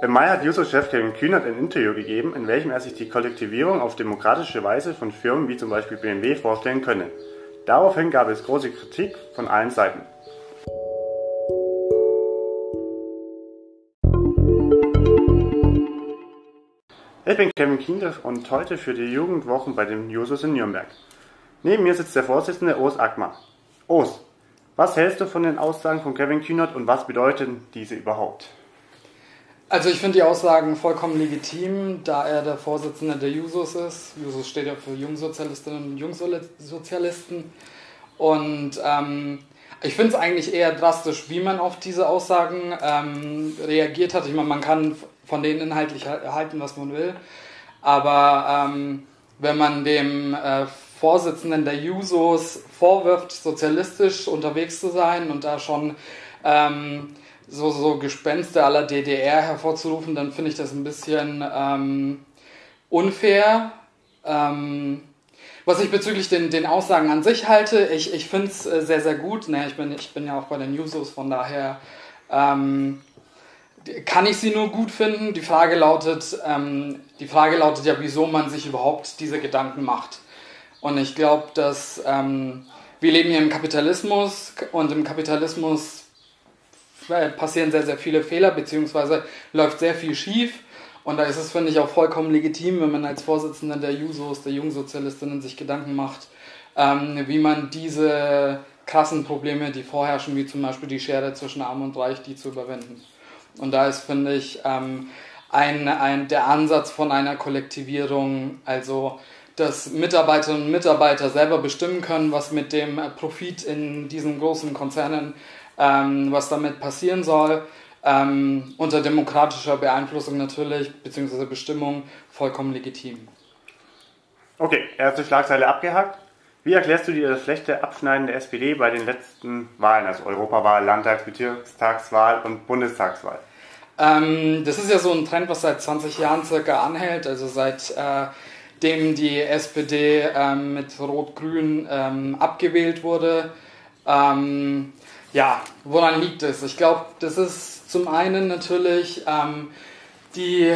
Im Mai hat Juso-Chef Kevin Kühnert ein Interview gegeben, in welchem er sich die Kollektivierung auf demokratische Weise von Firmen wie zum Beispiel BMW vorstellen könne. Daraufhin gab es große Kritik von allen Seiten. Ich bin Kevin Kinders und heute für die Jugendwochen bei den Jusos in Nürnberg. Neben mir sitzt der Vorsitzende Urs Ackmar. Urs, was hältst du von den Aussagen von Kevin Kühnert und was bedeuten diese überhaupt? Also ich finde die Aussagen vollkommen legitim, da er der Vorsitzende der Jusos ist. Jusos steht ja für Jungsozialistinnen und Jungsozialisten. Und ähm, ich finde es eigentlich eher drastisch, wie man auf diese Aussagen ähm, reagiert hat. Ich meine, man kann von denen inhaltlich halten, was man will. Aber ähm, wenn man dem äh, Vorsitzenden der Jusos vorwirft, sozialistisch unterwegs zu sein und da schon ähm, so, so Gespenste aller DDR hervorzurufen, dann finde ich das ein bisschen ähm, unfair. Ähm, was ich bezüglich den, den Aussagen an sich halte, ich, ich finde es äh, sehr, sehr gut. Ne, ich, bin, ich bin ja auch bei den Newsos, von daher ähm, kann ich sie nur gut finden. Die Frage lautet, ähm, die Frage lautet ja, wieso man sich überhaupt diese Gedanken macht. Und ich glaube, dass ähm, wir leben hier im Kapitalismus und im Kapitalismus passieren sehr, sehr viele Fehler, beziehungsweise läuft sehr viel schief. Und da ist es, finde ich, auch vollkommen legitim, wenn man als Vorsitzender der Jusos, der Jungsozialistinnen, sich Gedanken macht, ähm, wie man diese krassen Probleme, die vorherrschen, wie zum Beispiel die Schere zwischen Arm und Reich, die zu überwinden. Und da ist, finde ich, ähm, ein, ein, der Ansatz von einer Kollektivierung, also dass Mitarbeiterinnen und Mitarbeiter selber bestimmen können, was mit dem Profit in diesen großen Konzernen ähm, was damit passieren soll. Ähm, unter demokratischer Beeinflussung natürlich, beziehungsweise Bestimmung, vollkommen legitim. Okay, erste Schlagzeile abgehakt. Wie erklärst du dir das schlechte Abschneiden der SPD bei den letzten Wahlen, also Europawahl, Landtags-, Bezirkstagswahl und Bundestagswahl? Ähm, das ist ja so ein Trend, was seit 20 Jahren circa anhält, also seitdem äh, die SPD ähm, mit Rot-Grün ähm, abgewählt wurde. Ähm, ja, woran liegt es? Ich glaube, das ist zum einen natürlich ähm, die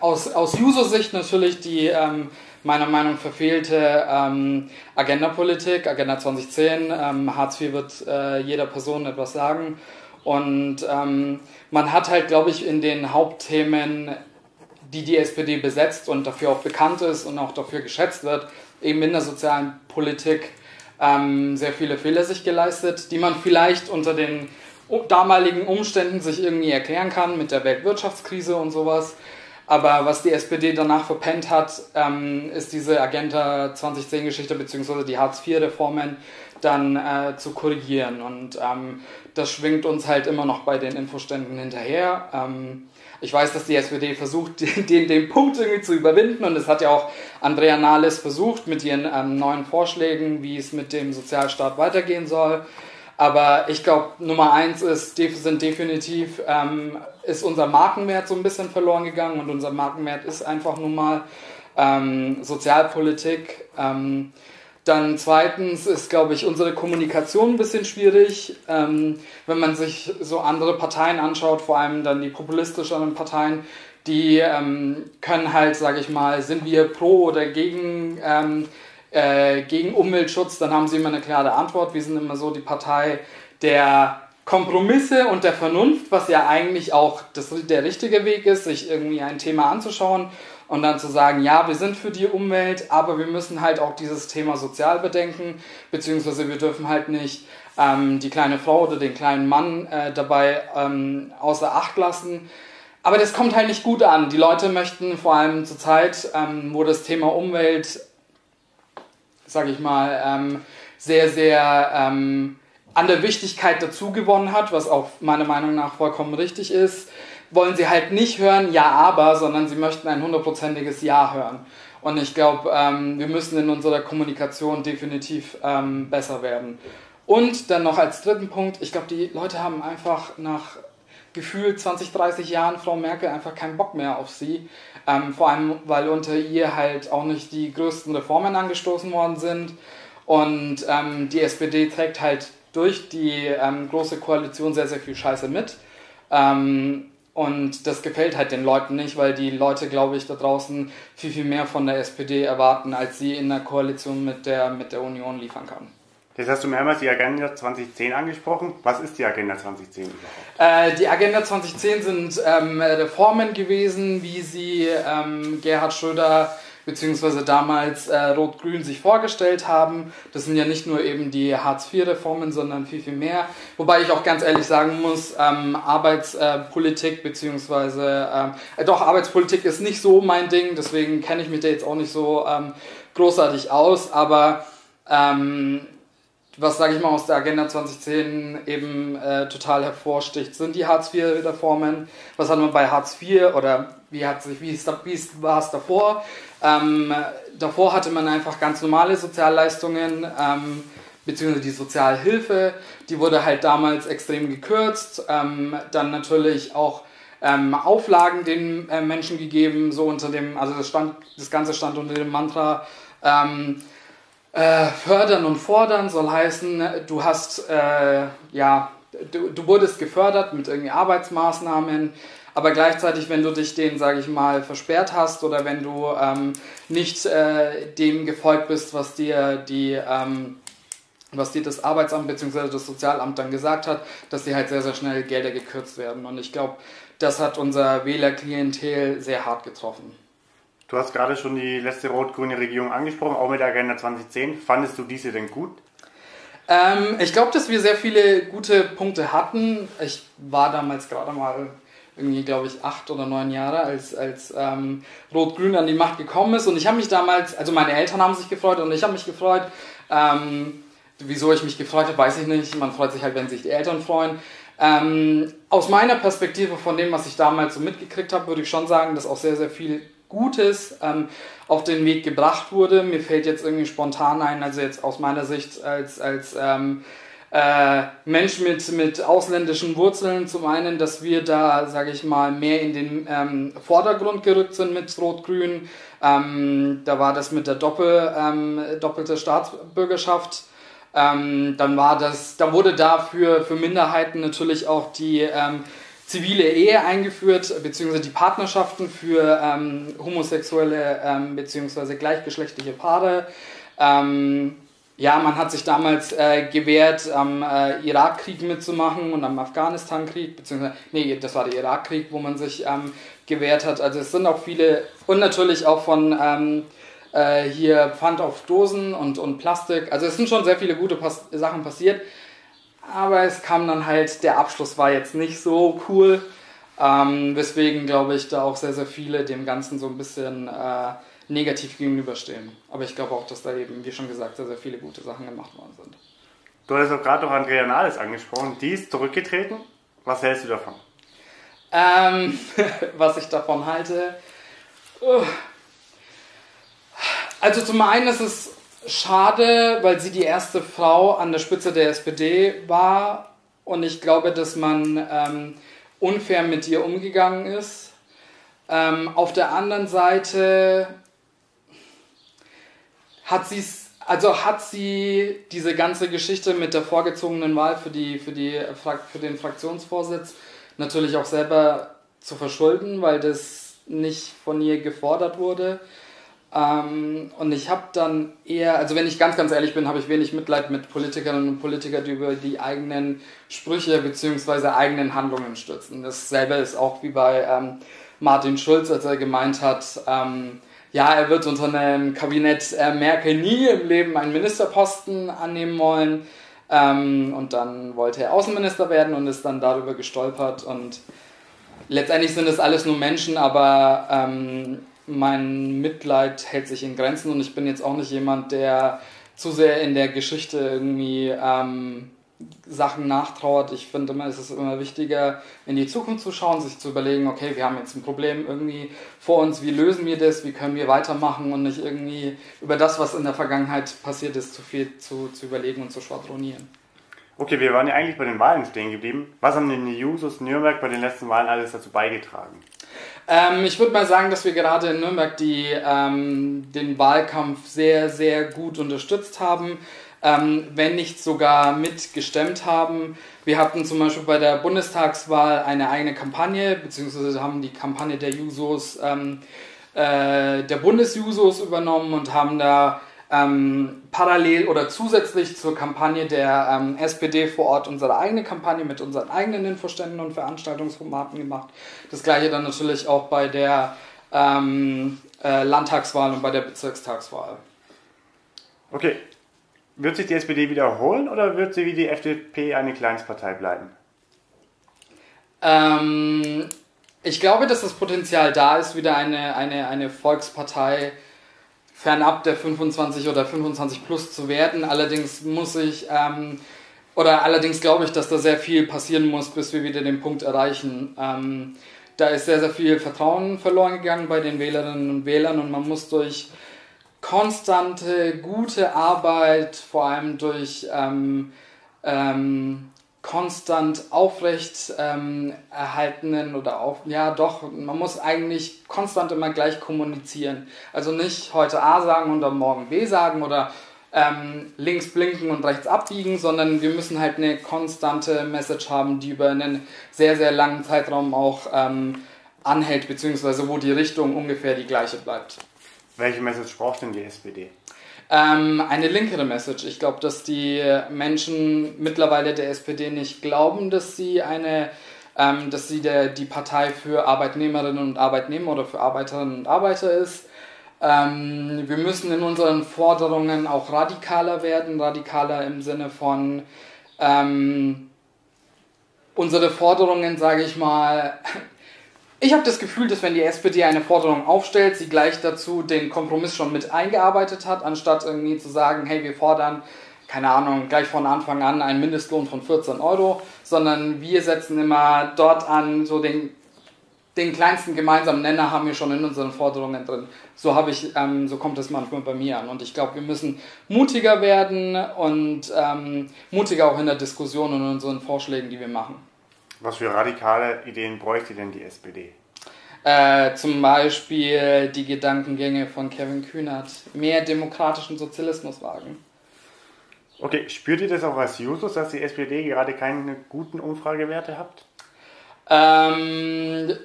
aus, aus User-Sicht natürlich die ähm, meiner Meinung nach verfehlte ähm, Agenda-Politik, Agenda 2010. Ähm, Hartz IV wird äh, jeder Person etwas sagen. Und ähm, man hat halt, glaube ich, in den Hauptthemen, die die SPD besetzt und dafür auch bekannt ist und auch dafür geschätzt wird, eben in der sozialen Politik ähm, sehr viele Fehler sich geleistet, die man vielleicht unter den damaligen Umständen sich irgendwie erklären kann mit der Weltwirtschaftskrise und sowas. Aber was die SPD danach verpennt hat, ähm, ist diese Agenda 2010-Geschichte bzw. die Hartz-IV-Reformen dann äh, zu korrigieren. Und ähm, das schwingt uns halt immer noch bei den Infoständen hinterher. Ähm, ich weiß, dass die SPD versucht, den, den Punkt irgendwie zu überwinden und es hat ja auch Andrea Nahles versucht mit ihren ähm, neuen Vorschlägen, wie es mit dem Sozialstaat weitergehen soll. Aber ich glaube, Nummer eins ist, sind definitiv, ähm, ist unser Markenwert so ein bisschen verloren gegangen und unser Markenwert ist einfach nun mal ähm, Sozialpolitik. Ähm, dann zweitens ist, glaube ich, unsere Kommunikation ein bisschen schwierig. Ähm, wenn man sich so andere Parteien anschaut, vor allem dann die populistischeren Parteien, die ähm, können halt, sage ich mal, sind wir pro oder gegen, ähm, äh, gegen Umweltschutz, dann haben sie immer eine klare Antwort. Wir sind immer so die Partei der Kompromisse und der Vernunft, was ja eigentlich auch das, der richtige Weg ist, sich irgendwie ein Thema anzuschauen und dann zu sagen, ja, wir sind für die Umwelt, aber wir müssen halt auch dieses Thema sozial bedenken, beziehungsweise wir dürfen halt nicht ähm, die kleine Frau oder den kleinen Mann äh, dabei ähm, außer Acht lassen. Aber das kommt halt nicht gut an. Die Leute möchten vor allem zur Zeit, ähm, wo das Thema Umwelt, sage ich mal, ähm, sehr, sehr ähm, an der Wichtigkeit dazu gewonnen hat, was auch meiner Meinung nach vollkommen richtig ist, wollen sie halt nicht hören, ja, aber, sondern sie möchten ein hundertprozentiges Ja hören. Und ich glaube, ähm, wir müssen in unserer Kommunikation definitiv ähm, besser werden. Und dann noch als dritten Punkt, ich glaube, die Leute haben einfach nach gefühlt 20, 30 Jahren Frau Merkel einfach keinen Bock mehr auf sie. Ähm, vor allem, weil unter ihr halt auch nicht die größten Reformen angestoßen worden sind. Und ähm, die SPD trägt halt durch die ähm, große Koalition sehr, sehr viel Scheiße mit. Ähm, und das gefällt halt den Leuten nicht, weil die Leute, glaube ich, da draußen viel, viel mehr von der SPD erwarten, als sie in der Koalition mit der, mit der Union liefern kann. Jetzt hast du mehrmals die Agenda 2010 angesprochen. Was ist die Agenda 2010 überhaupt? Äh, die Agenda 2010 sind ähm, Reformen gewesen, wie sie ähm, Gerhard Schröder beziehungsweise damals äh, Rot-Grün sich vorgestellt haben. Das sind ja nicht nur eben die Hartz-IV-Reformen, sondern viel, viel mehr. Wobei ich auch ganz ehrlich sagen muss, ähm, Arbeitspolitik beziehungsweise, ähm, äh, doch, Arbeitspolitik ist nicht so mein Ding, deswegen kenne ich mich da jetzt auch nicht so ähm, großartig aus, aber ähm, was, sage ich mal, aus der Agenda 2010 eben äh, total hervorsticht, sind die Hartz-IV-Reformen. Was hat man bei Hartz IV oder wie, hat sich, wie, wie war es davor? Ähm, davor hatte man einfach ganz normale Sozialleistungen, ähm, beziehungsweise die Sozialhilfe, die wurde halt damals extrem gekürzt. Ähm, dann natürlich auch ähm, Auflagen den äh, Menschen gegeben, so unter dem, also das, stand, das Ganze stand unter dem Mantra, ähm, äh, fördern und fordern soll heißen, du hast, äh, ja, du, du wurdest gefördert mit irgendwie Arbeitsmaßnahmen, aber gleichzeitig, wenn du dich denen, sage ich mal, versperrt hast oder wenn du ähm, nicht äh, dem gefolgt bist, was dir die ähm, was dir das Arbeitsamt bzw. das Sozialamt dann gesagt hat, dass dir halt sehr, sehr schnell Gelder gekürzt werden. Und ich glaube, das hat unser Wählerklientel sehr hart getroffen. Du hast gerade schon die letzte rot-grüne Regierung angesprochen, auch mit der Agenda 2010. Fandest du diese denn gut? Ähm, ich glaube, dass wir sehr viele gute Punkte hatten. Ich war damals gerade mal irgendwie, glaube ich, acht oder neun Jahre, als, als ähm, Rot-Grün an die Macht gekommen ist. Und ich habe mich damals, also meine Eltern haben sich gefreut und ich habe mich gefreut. Ähm, wieso ich mich gefreut habe, weiß ich nicht. Man freut sich halt, wenn sich die Eltern freuen. Ähm, aus meiner Perspektive, von dem, was ich damals so mitgekriegt habe, würde ich schon sagen, dass auch sehr, sehr viel Gutes ähm, auf den Weg gebracht wurde. Mir fällt jetzt irgendwie spontan ein, also jetzt aus meiner Sicht als, als ähm, äh, Mensch mit, mit ausländischen Wurzeln, zum einen, dass wir da, sage ich mal, mehr in den ähm, Vordergrund gerückt sind mit Rot-Grün. Ähm, da war das mit der Doppel, ähm, doppelte Staatsbürgerschaft. Ähm, dann war das, dann wurde dafür für Minderheiten natürlich auch die ähm, zivile Ehe eingeführt, beziehungsweise die Partnerschaften für ähm, homosexuelle ähm, beziehungsweise gleichgeschlechtliche Paare. Ähm, ja, man hat sich damals äh, gewehrt, am äh, Irakkrieg mitzumachen und am Afghanistan-Krieg, beziehungsweise, nee, das war der Irakkrieg, wo man sich ähm, gewehrt hat. Also es sind auch viele, und natürlich auch von ähm, äh, hier Pfand auf Dosen und, und Plastik. Also es sind schon sehr viele gute Pas Sachen passiert. Aber es kam dann halt, der Abschluss war jetzt nicht so cool. Ähm, weswegen, glaube ich, da auch sehr, sehr viele dem Ganzen so ein bisschen äh, negativ gegenüberstehen. Aber ich glaube auch, dass da eben, wie schon gesagt, sehr, sehr viele gute Sachen gemacht worden sind. Du hast auch gerade noch Andrea Nahles angesprochen. Die ist zurückgetreten. Was hältst du davon? Ähm, was ich davon halte. Uh. Also zum einen ist es schade, weil sie die erste Frau an der Spitze der SPD war und ich glaube, dass man ähm, unfair mit ihr umgegangen ist. Ähm, auf der anderen Seite hat sie also hat sie diese ganze Geschichte mit der vorgezogenen Wahl für, die, für, die, für den Fraktionsvorsitz natürlich auch selber zu verschulden, weil das nicht von ihr gefordert wurde. Ähm, und ich habe dann eher, also wenn ich ganz, ganz ehrlich bin, habe ich wenig Mitleid mit Politikerinnen und Politikern, die über die eigenen Sprüche bzw. eigenen Handlungen stürzen. Dasselbe ist auch wie bei ähm, Martin Schulz, als er gemeint hat, ähm, ja, er wird unter einem Kabinett äh, Merkel nie im Leben einen Ministerposten annehmen wollen. Ähm, und dann wollte er Außenminister werden und ist dann darüber gestolpert. Und letztendlich sind es alles nur Menschen, aber ähm, mein Mitleid hält sich in Grenzen und ich bin jetzt auch nicht jemand, der zu sehr in der Geschichte irgendwie ähm, Sachen nachtrauert. Ich finde immer, es ist immer wichtiger, in die Zukunft zu schauen, sich zu überlegen, okay, wir haben jetzt ein Problem irgendwie vor uns, wie lösen wir das, wie können wir weitermachen und nicht irgendwie über das, was in der Vergangenheit passiert ist, zu viel zu, zu überlegen und zu schwadronieren. Okay, wir waren ja eigentlich bei den Wahlen stehen geblieben. Was haben denn die Jusos Nürnberg bei den letzten Wahlen alles dazu beigetragen? Ähm, ich würde mal sagen, dass wir gerade in Nürnberg die, ähm, den Wahlkampf sehr, sehr gut unterstützt haben. ähm, wenn nicht sogar mitgestemmt haben. Wir hatten zum Beispiel bei der Bundestagswahl eine eigene Kampagne, beziehungsweise haben die Kampagne der Jusos, ähm, äh, der Bundesjusos übernommen und haben da ähm, parallel oder zusätzlich zur Kampagne der ähm, SPD vor Ort unsere eigene Kampagne mit unseren eigenen Infoständen und Veranstaltungsformaten gemacht. Das gleiche dann natürlich auch bei der ähm, äh, Landtagswahl und bei der Bezirkstagswahl. Okay. Wird sich die SPD wiederholen oder wird sie wie die FDP eine Kleinstpartei bleiben? Ähm, ich glaube, dass das Potenzial da ist, wieder eine, eine, eine Volkspartei fernab der 25 oder 25 plus zu werden. Allerdings muss ich, ähm, oder allerdings glaube ich, dass da sehr viel passieren muss, bis wir wieder den Punkt erreichen. Ähm, da ist sehr, sehr viel Vertrauen verloren gegangen bei den Wählerinnen und Wählern und man muss durch konstante, gute Arbeit, vor allem durch ähm, ähm, konstant aufrecht ähm, erhaltenen oder auf, ja doch, man muss eigentlich konstant immer gleich kommunizieren. Also nicht heute A sagen und am Morgen B sagen oder ähm, links blinken und rechts abbiegen, sondern wir müssen halt eine konstante Message haben, die über einen sehr, sehr langen Zeitraum auch ähm, anhält, beziehungsweise wo die Richtung ungefähr die gleiche bleibt. Welche Message braucht denn die SPD? Ähm, eine linkere Message. Ich glaube, dass die Menschen mittlerweile der SPD nicht glauben, dass sie eine, ähm, dass sie der, die Partei für Arbeitnehmerinnen und Arbeitnehmer oder für Arbeiterinnen und Arbeiter ist. Ähm, wir müssen in unseren Forderungen auch radikaler werden, radikaler im Sinne von ähm, unsere Forderungen, sage ich mal, ich habe das Gefühl, dass wenn die SPD eine Forderung aufstellt, sie gleich dazu den Kompromiss schon mit eingearbeitet hat, anstatt irgendwie zu sagen, hey, wir fordern, keine Ahnung, gleich von Anfang an einen Mindestlohn von 14 Euro, sondern wir setzen immer dort an, so den, den kleinsten gemeinsamen Nenner haben wir schon in unseren Forderungen drin. So ich, ähm, so kommt es manchmal bei mir an. Und ich glaube, wir müssen mutiger werden und ähm, mutiger auch in der Diskussion und in unseren Vorschlägen, die wir machen. Was für radikale Ideen bräuchte denn die SPD? Äh, zum Beispiel die Gedankengänge von Kevin Kühnert. Mehr demokratischen Sozialismus wagen. Okay, spürt ihr das auch als Jusos, dass die SPD gerade keine guten Umfragewerte habt? Ähm,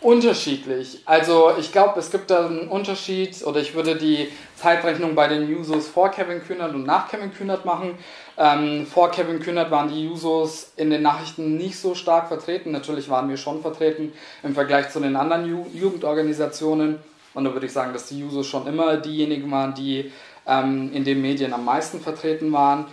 unterschiedlich. Also ich glaube, es gibt da einen Unterschied oder ich würde die Zeitrechnung bei den Jusos vor Kevin Kühnert und nach Kevin Kühnert machen. Ähm, vor Kevin Kühnert waren die Jusos in den Nachrichten nicht so stark vertreten. Natürlich waren wir schon vertreten im Vergleich zu den anderen Ju Jugendorganisationen. Und da würde ich sagen, dass die Jusos schon immer diejenigen waren, die ähm, in den Medien am meisten vertreten waren.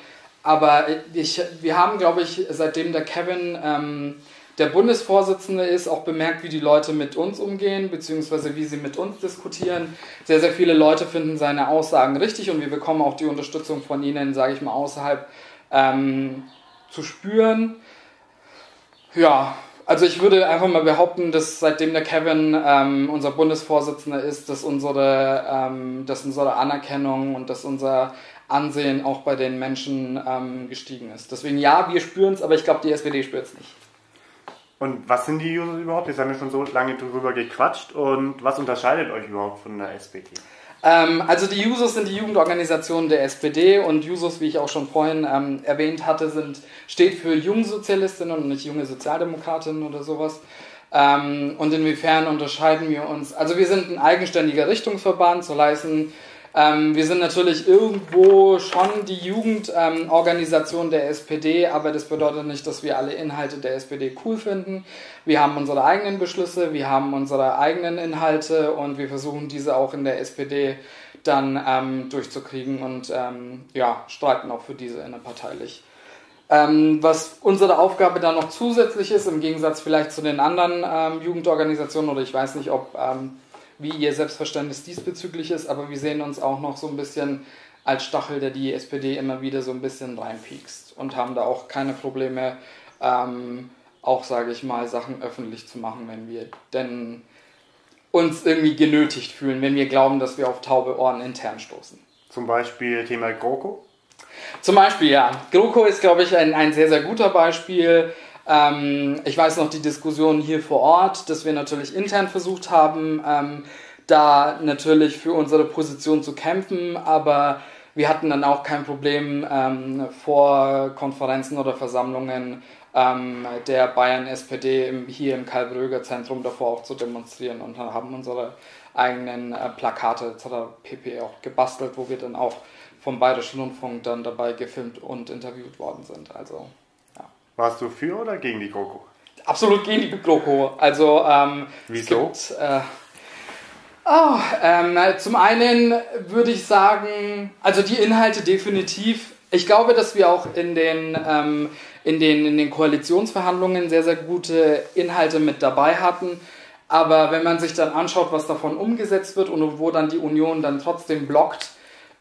Aber ich, wir haben, glaube ich, seitdem der Kevin ähm, der Bundesvorsitzende ist, auch bemerkt, wie die Leute mit uns umgehen, beziehungsweise wie sie mit uns diskutieren. Sehr, sehr viele Leute finden seine Aussagen richtig und wir bekommen auch die Unterstützung von ihnen, sage ich mal, außerhalb ähm, zu spüren. Ja, also ich würde einfach mal behaupten, dass seitdem der Kevin ähm, unser Bundesvorsitzender ist, dass unsere, ähm, dass unsere Anerkennung und dass unser Ansehen auch bei den Menschen ähm, gestiegen ist. Deswegen ja, wir spüren es, aber ich glaube, die SPD spürt es nicht. Und was sind die Jusos überhaupt? Jetzt haben wir schon so lange drüber gequatscht. Und was unterscheidet euch überhaupt von der SPD? Ähm, also die Jusos sind die Jugendorganisationen der SPD und Jusos, wie ich auch schon vorhin ähm, erwähnt hatte, sind, steht für Jungsozialistinnen und nicht junge Sozialdemokratinnen oder sowas. Ähm, und inwiefern unterscheiden wir uns? Also wir sind ein eigenständiger Richtungsverband, so leisten ähm, wir sind natürlich irgendwo schon die Jugendorganisation ähm, der SPD, aber das bedeutet nicht, dass wir alle Inhalte der SPD cool finden. Wir haben unsere eigenen Beschlüsse, wir haben unsere eigenen Inhalte und wir versuchen diese auch in der SPD dann ähm, durchzukriegen und ähm, ja, streiten auch für diese innerparteilich. Ähm, was unsere Aufgabe dann noch zusätzlich ist, im Gegensatz vielleicht zu den anderen ähm, Jugendorganisationen, oder ich weiß nicht, ob ähm, wie ihr Selbstverständnis diesbezüglich ist, aber wir sehen uns auch noch so ein bisschen als Stachel, der die SPD immer wieder so ein bisschen reinpiekst und haben da auch keine Probleme, ähm, auch sage ich mal, Sachen öffentlich zu machen, wenn wir denn uns irgendwie genötigt fühlen, wenn wir glauben, dass wir auf taube Ohren intern stoßen. Zum Beispiel Thema GroKo? Zum Beispiel, ja. GroKo ist, glaube ich, ein, ein sehr, sehr guter Beispiel. Ähm, ich weiß noch die Diskussion hier vor Ort, dass wir natürlich intern versucht haben, ähm, da natürlich für unsere Position zu kämpfen, aber wir hatten dann auch kein Problem ähm, vor Konferenzen oder Versammlungen ähm, der Bayern SPD im, hier im Karl-Bröger Zentrum davor auch zu demonstrieren und haben unsere eigenen äh, Plakate etc. pp. auch gebastelt, wo wir dann auch vom Bayerischen Rundfunk dann dabei gefilmt und interviewt worden sind. Also. Warst du für oder gegen die GroKo? Absolut gegen die GroKo. Also, ähm, Wieso? Gibt, äh, oh, ähm, zum einen würde ich sagen, also die Inhalte definitiv. Ich glaube, dass wir auch in den ähm, in den, in den Koalitionsverhandlungen sehr, sehr gute Inhalte mit dabei hatten. Aber wenn man sich dann anschaut, was davon umgesetzt wird und wo dann die Union dann trotzdem blockt,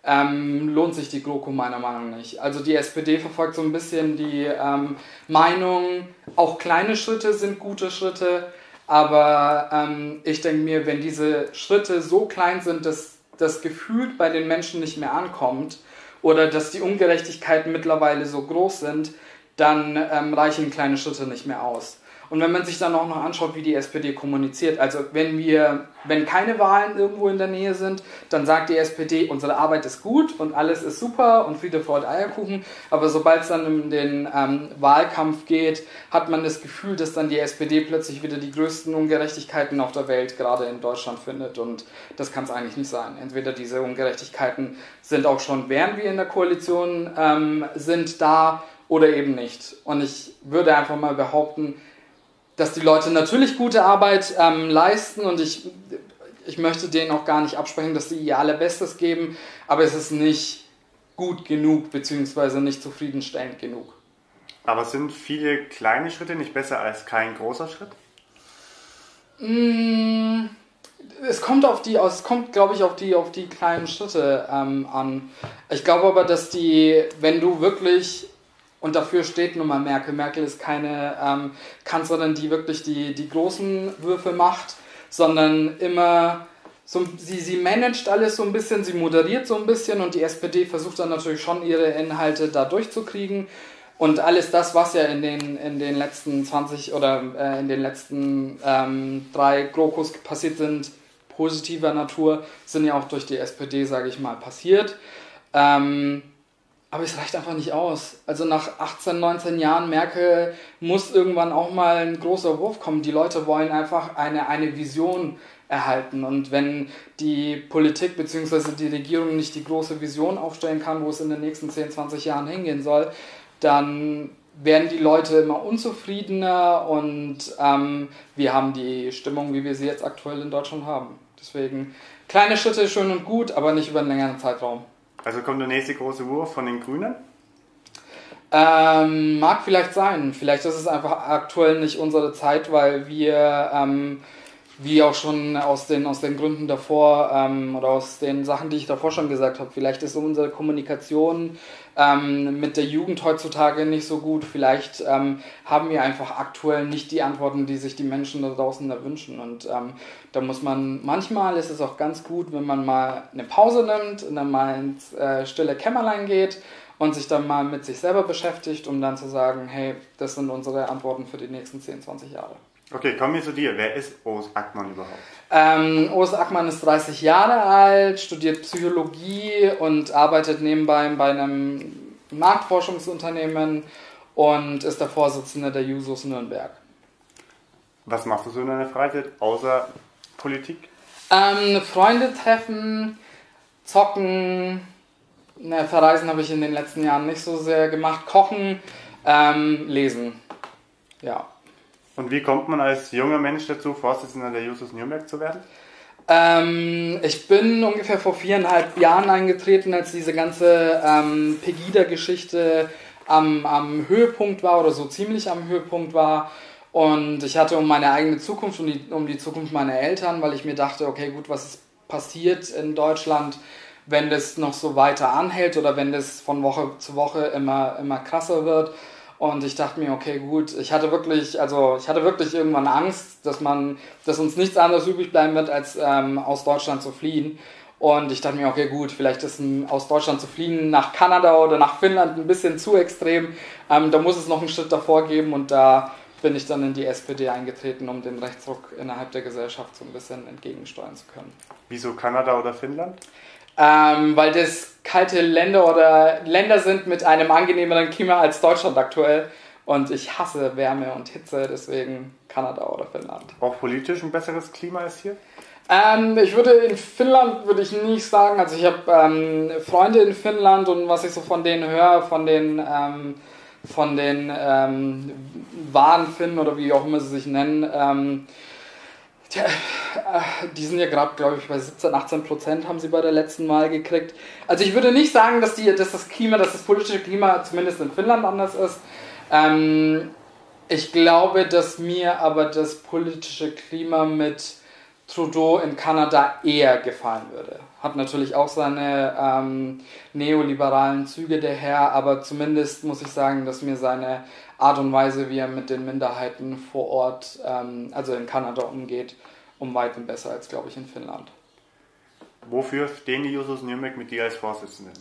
ähm, lohnt sich die GroKo meiner Meinung nach nicht. Also die SPD verfolgt so ein bisschen die ähm, Meinung, auch kleine Schritte sind gute Schritte, aber ähm, ich denke mir, wenn diese Schritte so klein sind, dass das Gefühl bei den Menschen nicht mehr ankommt oder dass die Ungerechtigkeiten mittlerweile so groß sind, dann ähm, reichen kleine Schritte nicht mehr aus. Und wenn man sich dann auch noch anschaut, wie die SPD kommuniziert, also wenn wir, wenn keine Wahlen irgendwo in der Nähe sind, dann sagt die SPD, unsere Arbeit ist gut und alles ist super und Friede, Freude, Eierkuchen. Aber sobald es dann in den ähm, Wahlkampf geht, hat man das Gefühl, dass dann die SPD plötzlich wieder die größten Ungerechtigkeiten auf der Welt gerade in Deutschland findet. Und das kann es eigentlich nicht sein. Entweder diese Ungerechtigkeiten sind auch schon, während wir in der Koalition ähm, sind, da oder eben nicht. Und ich würde einfach mal behaupten, dass die Leute natürlich gute Arbeit ähm, leisten und ich, ich möchte denen auch gar nicht absprechen, dass sie ihr allerbestes geben, aber es ist nicht gut genug bzw. nicht zufriedenstellend genug. Aber sind viele kleine Schritte nicht besser als kein großer Schritt? Mm, es kommt auf die, es kommt, glaube ich, auf die, auf die kleinen Schritte ähm, an. Ich glaube aber, dass die, wenn du wirklich und dafür steht nun mal Merkel. Merkel ist keine ähm, Kanzlerin, die wirklich die, die großen Würfe macht, sondern immer so, sie, sie managt alles so ein bisschen, sie moderiert so ein bisschen und die SPD versucht dann natürlich schon ihre Inhalte da durchzukriegen. Und alles das, was ja in den, in den letzten 20 oder äh, in den letzten ähm, drei GroKos passiert sind, positiver Natur, sind ja auch durch die SPD, sage ich mal, passiert. Ähm, aber es reicht einfach nicht aus. Also nach 18, 19 Jahren Merkel muss irgendwann auch mal ein großer Wurf kommen. Die Leute wollen einfach eine, eine Vision erhalten. Und wenn die Politik bzw. die Regierung nicht die große Vision aufstellen kann, wo es in den nächsten 10, 20 Jahren hingehen soll, dann werden die Leute immer unzufriedener und ähm, wir haben die Stimmung, wie wir sie jetzt aktuell in Deutschland haben. Deswegen kleine Schritte schön und gut, aber nicht über einen längeren Zeitraum. Also kommt der nächste große Wurf von den Grünen? Ähm, mag vielleicht sein. Vielleicht ist es einfach aktuell nicht unsere Zeit, weil wir, ähm, wie auch schon aus den, aus den Gründen davor ähm, oder aus den Sachen, die ich davor schon gesagt habe, vielleicht ist unsere Kommunikation ähm, mit der Jugend heutzutage nicht so gut. Vielleicht ähm, haben wir einfach aktuell nicht die Antworten, die sich die Menschen da draußen wünschen. Und ähm, da muss man, manchmal ist es auch ganz gut, wenn man mal eine Pause nimmt und dann mal ins äh, stille Kämmerlein geht und sich dann mal mit sich selber beschäftigt, um dann zu sagen, hey, das sind unsere Antworten für die nächsten 10, 20 Jahre. Okay, kommen wir zu dir. Wer ist Urs Ackmann überhaupt? Ähm, Urs Ackmann ist 30 Jahre alt, studiert Psychologie und arbeitet nebenbei bei einem Marktforschungsunternehmen und ist der Vorsitzende der Jusos Nürnberg. Was machst du so in deiner Freizeit außer Politik? Ähm, Freunde treffen, zocken, ne, verreisen habe ich in den letzten Jahren nicht so sehr gemacht, kochen, ähm, lesen. Ja. Und wie kommt man als junger Mensch dazu, Vorsitzender der Jusos Nürnberg zu werden? Ähm, ich bin ungefähr vor viereinhalb Jahren eingetreten, als diese ganze ähm, Pegida-Geschichte am, am Höhepunkt war oder so ziemlich am Höhepunkt war. Und ich hatte um meine eigene Zukunft, um die, um die Zukunft meiner Eltern, weil ich mir dachte, okay, gut, was ist passiert in Deutschland, wenn das noch so weiter anhält oder wenn das von Woche zu Woche immer, immer krasser wird. Und ich dachte mir, okay, gut, ich hatte wirklich, also ich hatte wirklich irgendwann Angst, dass man, dass uns nichts anderes übrig bleiben wird, als ähm, aus Deutschland zu fliehen. Und ich dachte mir, okay, gut, vielleicht ist ein, aus Deutschland zu fliehen nach Kanada oder nach Finnland ein bisschen zu extrem. Ähm, da muss es noch einen Schritt davor geben und da bin ich dann in die SPD eingetreten, um den Rechtsruck innerhalb der Gesellschaft so ein bisschen entgegensteuern zu können. Wieso Kanada oder Finnland? Ähm, weil das kalte Länder oder Länder sind mit einem angenehmeren Klima als Deutschland aktuell. Und ich hasse Wärme und Hitze, deswegen Kanada oder Finnland. Auch politisch ein besseres Klima als hier? Ähm, ich würde in Finnland würde ich nicht sagen. Also ich habe ähm, Freunde in Finnland und was ich so von denen höre, von den ähm, von den ähm, wahren Finnen oder wie auch immer sie sich nennen, ähm, tja, äh, die sind ja gerade, glaube ich, bei 17, 18 Prozent haben sie bei der letzten Wahl gekriegt. Also ich würde nicht sagen, dass, die, dass das Klima, dass das politische Klima zumindest in Finnland anders ist. Ähm, ich glaube, dass mir aber das politische Klima mit Trudeau in Kanada eher gefallen würde. Hat natürlich auch seine ähm, neoliberalen Züge, der Herr, aber zumindest muss ich sagen, dass mir seine Art und Weise, wie er mit den Minderheiten vor Ort, ähm, also in Kanada umgeht, um Weitem besser als, glaube ich, in Finnland. Wofür stehen die Jusos Nürnberg mit dir als Vorsitzenden?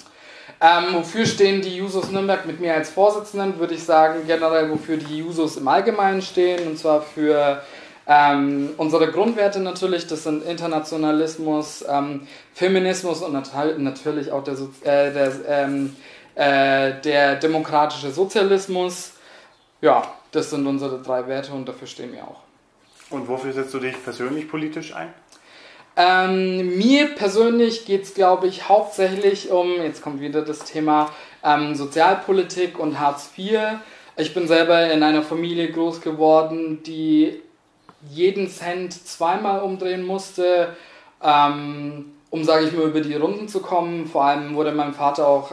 Ähm, wofür stehen die Jusos Nürnberg mit mir als Vorsitzenden? Würde ich sagen, generell, wofür die Jusos im Allgemeinen stehen, und zwar für ähm, unsere Grundwerte natürlich, das sind Internationalismus, ähm, Feminismus und nat natürlich auch der, so äh, der, ähm, äh, der demokratische Sozialismus. Ja, das sind unsere drei Werte und dafür stehen wir auch. Und wofür setzt du dich persönlich politisch ein? Ähm, mir persönlich geht es, glaube ich, hauptsächlich um, jetzt kommt wieder das Thema ähm, Sozialpolitik und Hartz IV. Ich bin selber in einer Familie groß geworden, die jeden Cent zweimal umdrehen musste, ähm, um, sage ich mal, über die Runden zu kommen. Vor allem wurde mein Vater auch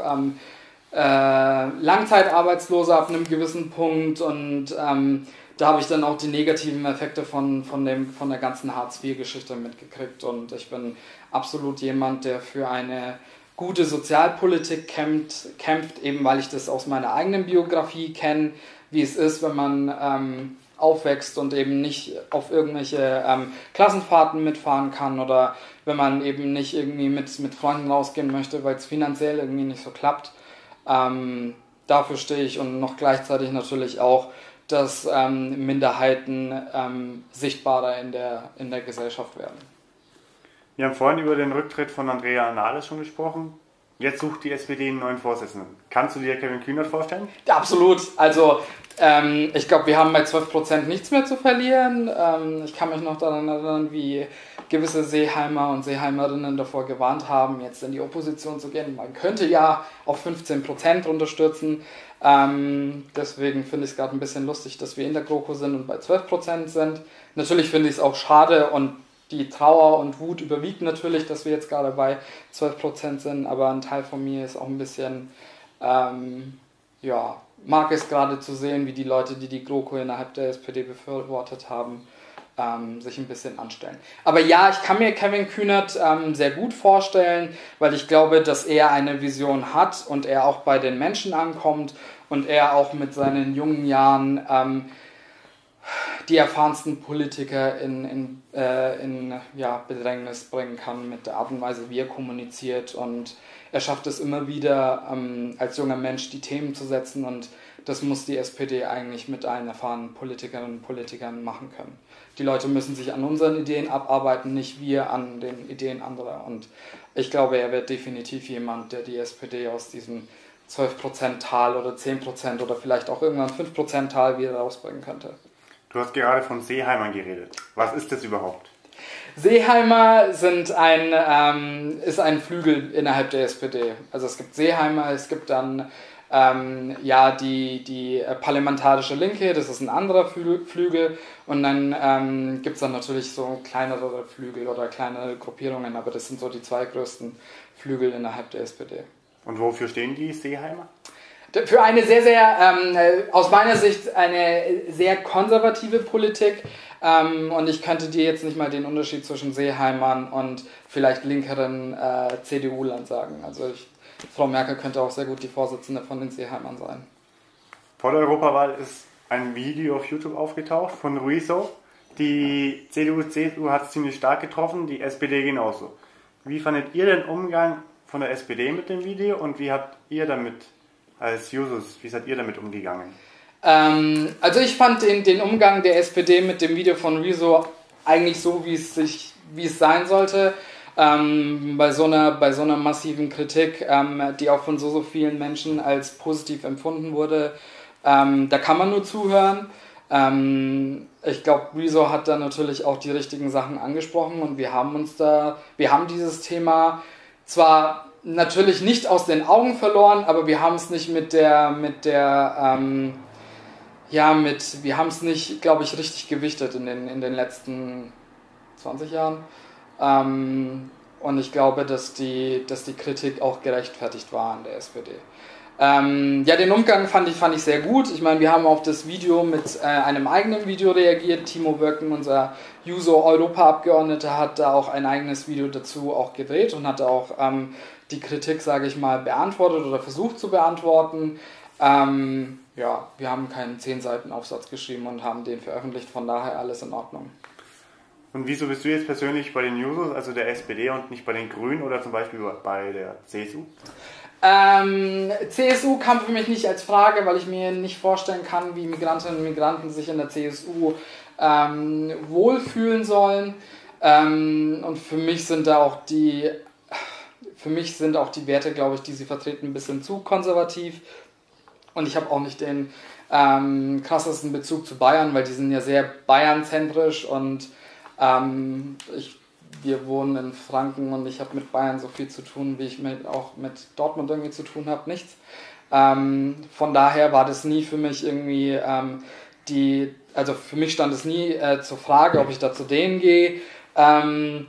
äh, Langzeitarbeitsloser ab einem gewissen Punkt und ähm, da habe ich dann auch die negativen Effekte von, von, dem, von der ganzen Hartz-IV-Geschichte mitgekriegt und ich bin absolut jemand, der für eine gute Sozialpolitik kämpft, kämpft eben weil ich das aus meiner eigenen Biografie kenne, wie es ist, wenn man ähm, aufwächst und eben nicht auf irgendwelche ähm, Klassenfahrten mitfahren kann oder wenn man eben nicht irgendwie mit, mit Freunden rausgehen möchte, weil es finanziell irgendwie nicht so klappt. Ähm, dafür stehe ich und noch gleichzeitig natürlich auch, dass ähm, Minderheiten ähm, sichtbarer in der, in der Gesellschaft werden. Wir haben vorhin über den Rücktritt von Andrea Nahles schon gesprochen. Jetzt sucht die SPD einen neuen Vorsitzenden. Kannst du dir Kevin Kühnert vorstellen? Ja, absolut. Also ähm, ich glaube, wir haben bei 12% nichts mehr zu verlieren. Ähm, ich kann mich noch daran erinnern, wie gewisse Seeheimer und Seeheimerinnen davor gewarnt haben, jetzt in die Opposition zu gehen. Man könnte ja auf 15% unterstützen. Ähm, deswegen finde ich es gerade ein bisschen lustig, dass wir in der GroKo sind und bei 12% sind. Natürlich finde ich es auch schade und die Trauer und Wut überwiegt natürlich, dass wir jetzt gerade bei 12% sind, aber ein Teil von mir ist auch ein bisschen, ähm, ja, mag es gerade zu sehen, wie die Leute, die die GroKo innerhalb der SPD befürwortet haben, ähm, sich ein bisschen anstellen. Aber ja, ich kann mir Kevin Kühnert ähm, sehr gut vorstellen, weil ich glaube, dass er eine Vision hat und er auch bei den Menschen ankommt und er auch mit seinen jungen Jahren ähm, die erfahrensten Politiker in, in, äh, in ja, Bedrängnis bringen kann mit der Art und Weise, wie er kommuniziert. Und er schafft es immer wieder, ähm, als junger Mensch die Themen zu setzen. Und das muss die SPD eigentlich mit allen erfahrenen Politikerinnen und Politikern machen können. Die Leute müssen sich an unseren Ideen abarbeiten, nicht wir an den Ideen anderer. Und ich glaube, er wird definitiv jemand, der die SPD aus diesem 12% Tal oder 10% oder vielleicht auch irgendwann 5% Tal wieder rausbringen könnte. Du hast gerade von Seeheimern geredet. Was ist das überhaupt? Seeheimer sind ein, ähm, ist ein Flügel innerhalb der SPD. Also es gibt Seeheimer, es gibt dann ähm, ja die, die parlamentarische Linke, das ist ein anderer Flügel. Und dann ähm, gibt es dann natürlich so kleinere Flügel oder kleinere Gruppierungen, aber das sind so die zwei größten Flügel innerhalb der SPD. Und wofür stehen die Seeheimer? für eine sehr, sehr, ähm, äh, aus meiner Sicht, eine sehr konservative Politik. Ähm, und ich könnte dir jetzt nicht mal den Unterschied zwischen Seeheimern und vielleicht linkeren äh, CDU-Land sagen. Also ich, Frau Merkel könnte auch sehr gut die Vorsitzende von den Seeheimern sein. Vor der Europawahl ist ein Video auf YouTube aufgetaucht von Ruizo. Die CDU, CSU hat es ziemlich stark getroffen, die SPD genauso. Wie fandet ihr den Umgang von der SPD mit dem Video und wie habt ihr damit als Jusus, wie seid ihr damit umgegangen? Ähm, also ich fand den, den Umgang der SPD mit dem Video von Rezo eigentlich so, wie es sich, wie es sein sollte. Ähm, bei, so einer, bei so einer massiven Kritik, ähm, die auch von so, so vielen Menschen als positiv empfunden wurde. Ähm, da kann man nur zuhören. Ähm, ich glaube, Rezo hat da natürlich auch die richtigen Sachen angesprochen und wir haben uns da, wir haben dieses Thema zwar natürlich nicht aus den Augen verloren, aber wir haben es nicht mit der, mit der, ähm, ja, mit, wir haben es nicht, glaube ich, richtig gewichtet in den, in den letzten 20 Jahren. Ähm, und ich glaube, dass die, dass die Kritik auch gerechtfertigt war an der SPD. Ähm, ja, den Umgang fand ich, fand ich sehr gut. Ich meine, wir haben auf das Video mit äh, einem eigenen Video reagiert. Timo Wöcken, unser Juso-Europa-Abgeordneter, hat da auch ein eigenes Video dazu auch gedreht und hat auch ähm, die Kritik, sage ich mal, beantwortet oder versucht zu beantworten. Ähm, ja, wir haben keinen 10 Seiten Aufsatz geschrieben und haben den veröffentlicht, von daher alles in Ordnung. Und wieso bist du jetzt persönlich bei den Jusos, also der SPD und nicht bei den Grünen oder zum Beispiel bei der CSU? Ähm, CSU kam für mich nicht als Frage, weil ich mir nicht vorstellen kann, wie Migrantinnen und Migranten sich in der CSU ähm, wohlfühlen sollen. Ähm, und für mich sind da auch die, für mich sind auch die Werte, glaube ich, die sie vertreten, ein bisschen zu konservativ. Und ich habe auch nicht den ähm, krassesten Bezug zu Bayern, weil die sind ja sehr bayernzentrisch und ähm, ich wir wohnen in Franken und ich habe mit Bayern so viel zu tun, wie ich mit, auch mit Dortmund irgendwie zu tun habe, nichts. Ähm, von daher war das nie für mich irgendwie ähm, die, also für mich stand es nie äh, zur Frage, ob ich da zu denen gehe. Ähm,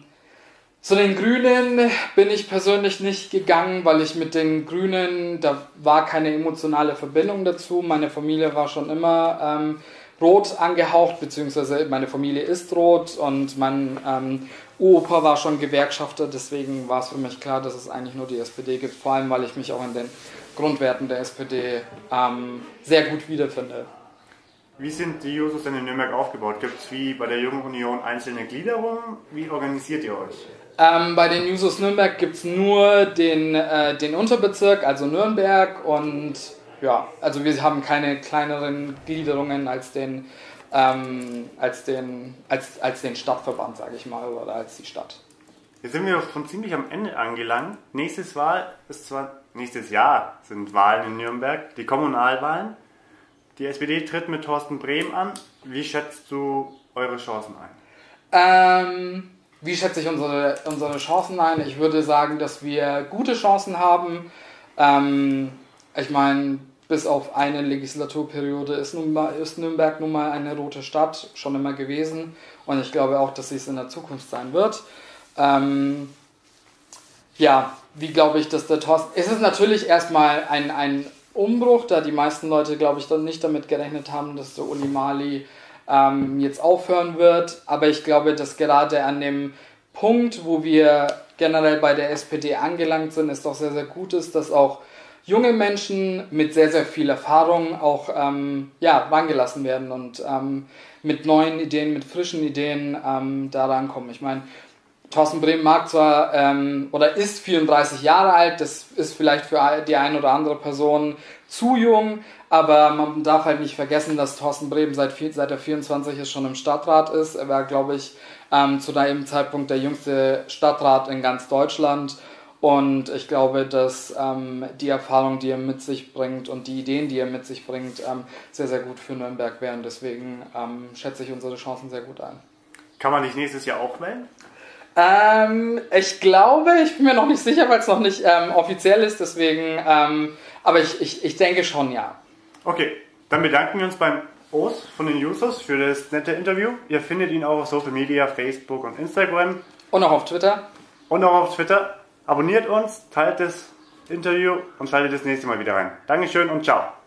zu den Grünen bin ich persönlich nicht gegangen, weil ich mit den Grünen, da war keine emotionale Verbindung dazu. Meine Familie war schon immer ähm, rot angehaucht, beziehungsweise meine Familie ist rot und mein ähm, Opa war schon Gewerkschafter, deswegen war es für mich klar, dass es eigentlich nur die SPD gibt, vor allem weil ich mich auch in den Grundwerten der SPD ähm, sehr gut wiederfinde. Wie sind die Jusos denn in Nürnberg aufgebaut? Gibt es wie bei der Jungen Union einzelne Gliederungen? Wie organisiert ihr euch? Ähm, bei den Jusos Nürnberg gibt es nur den, äh, den Unterbezirk, also Nürnberg und ja, also wir haben keine kleineren Gliederungen als den, ähm, als den, als, als den Stadtverband, sage ich mal, oder als die Stadt. Jetzt sind wir schon ziemlich am Ende angelangt. Nächstes Wahl ist zwar nächstes Jahr sind Wahlen in Nürnberg, die Kommunalwahlen. Die SPD tritt mit Thorsten Brehm an. Wie schätzt du eure Chancen ein? Ähm, wie schätze ich unsere, unsere Chancen ein? Ich würde sagen, dass wir gute Chancen haben. Ähm, ich meine, bis auf eine Legislaturperiode ist, Nürnberg nun mal eine rote Stadt, schon immer gewesen. Und ich glaube auch, dass sie es in der Zukunft sein wird. Ähm, ja, wie glaube ich, dass der Thorsten. Es ist natürlich erstmal ein, ein Umbruch, da die meisten Leute, glaube ich, dann nicht damit gerechnet haben, dass der Uli Mali ähm, jetzt aufhören wird. Aber ich glaube, dass gerade an dem Punkt, wo wir generell bei der SPD angelangt sind, es doch sehr, sehr gut ist, dass auch junge Menschen mit sehr, sehr viel Erfahrung auch ähm, ja, rangelassen werden und ähm, mit neuen Ideen, mit frischen Ideen ähm, da rankommen. Ich meine, Thorsten Brehm mag zwar ähm, oder ist 34 Jahre alt, das ist vielleicht für die eine oder andere Person zu jung, aber man darf halt nicht vergessen, dass Thorsten Brehm seit, seit er 24 ist schon im Stadtrat ist. Er war, glaube ich, ähm, zu einem Zeitpunkt der jüngste Stadtrat in ganz Deutschland und ich glaube, dass ähm, die Erfahrung, die er mit sich bringt und die Ideen, die er mit sich bringt, ähm, sehr, sehr gut für Nürnberg wären. Deswegen ähm, schätze ich unsere Chancen sehr gut ein. Kann man dich nächstes Jahr auch wählen? Ähm, ich glaube, ich bin mir noch nicht sicher, weil es noch nicht ähm, offiziell ist. Deswegen, ähm, aber ich, ich, ich denke schon, ja. Okay, dann bedanken wir uns beim Os von den Users für das nette Interview. Ihr findet ihn auch auf Social Media, Facebook und Instagram. Und auch auf Twitter. Und auch auf Twitter. Abonniert uns, teilt das Interview und schaltet das nächste Mal wieder rein. Dankeschön und ciao.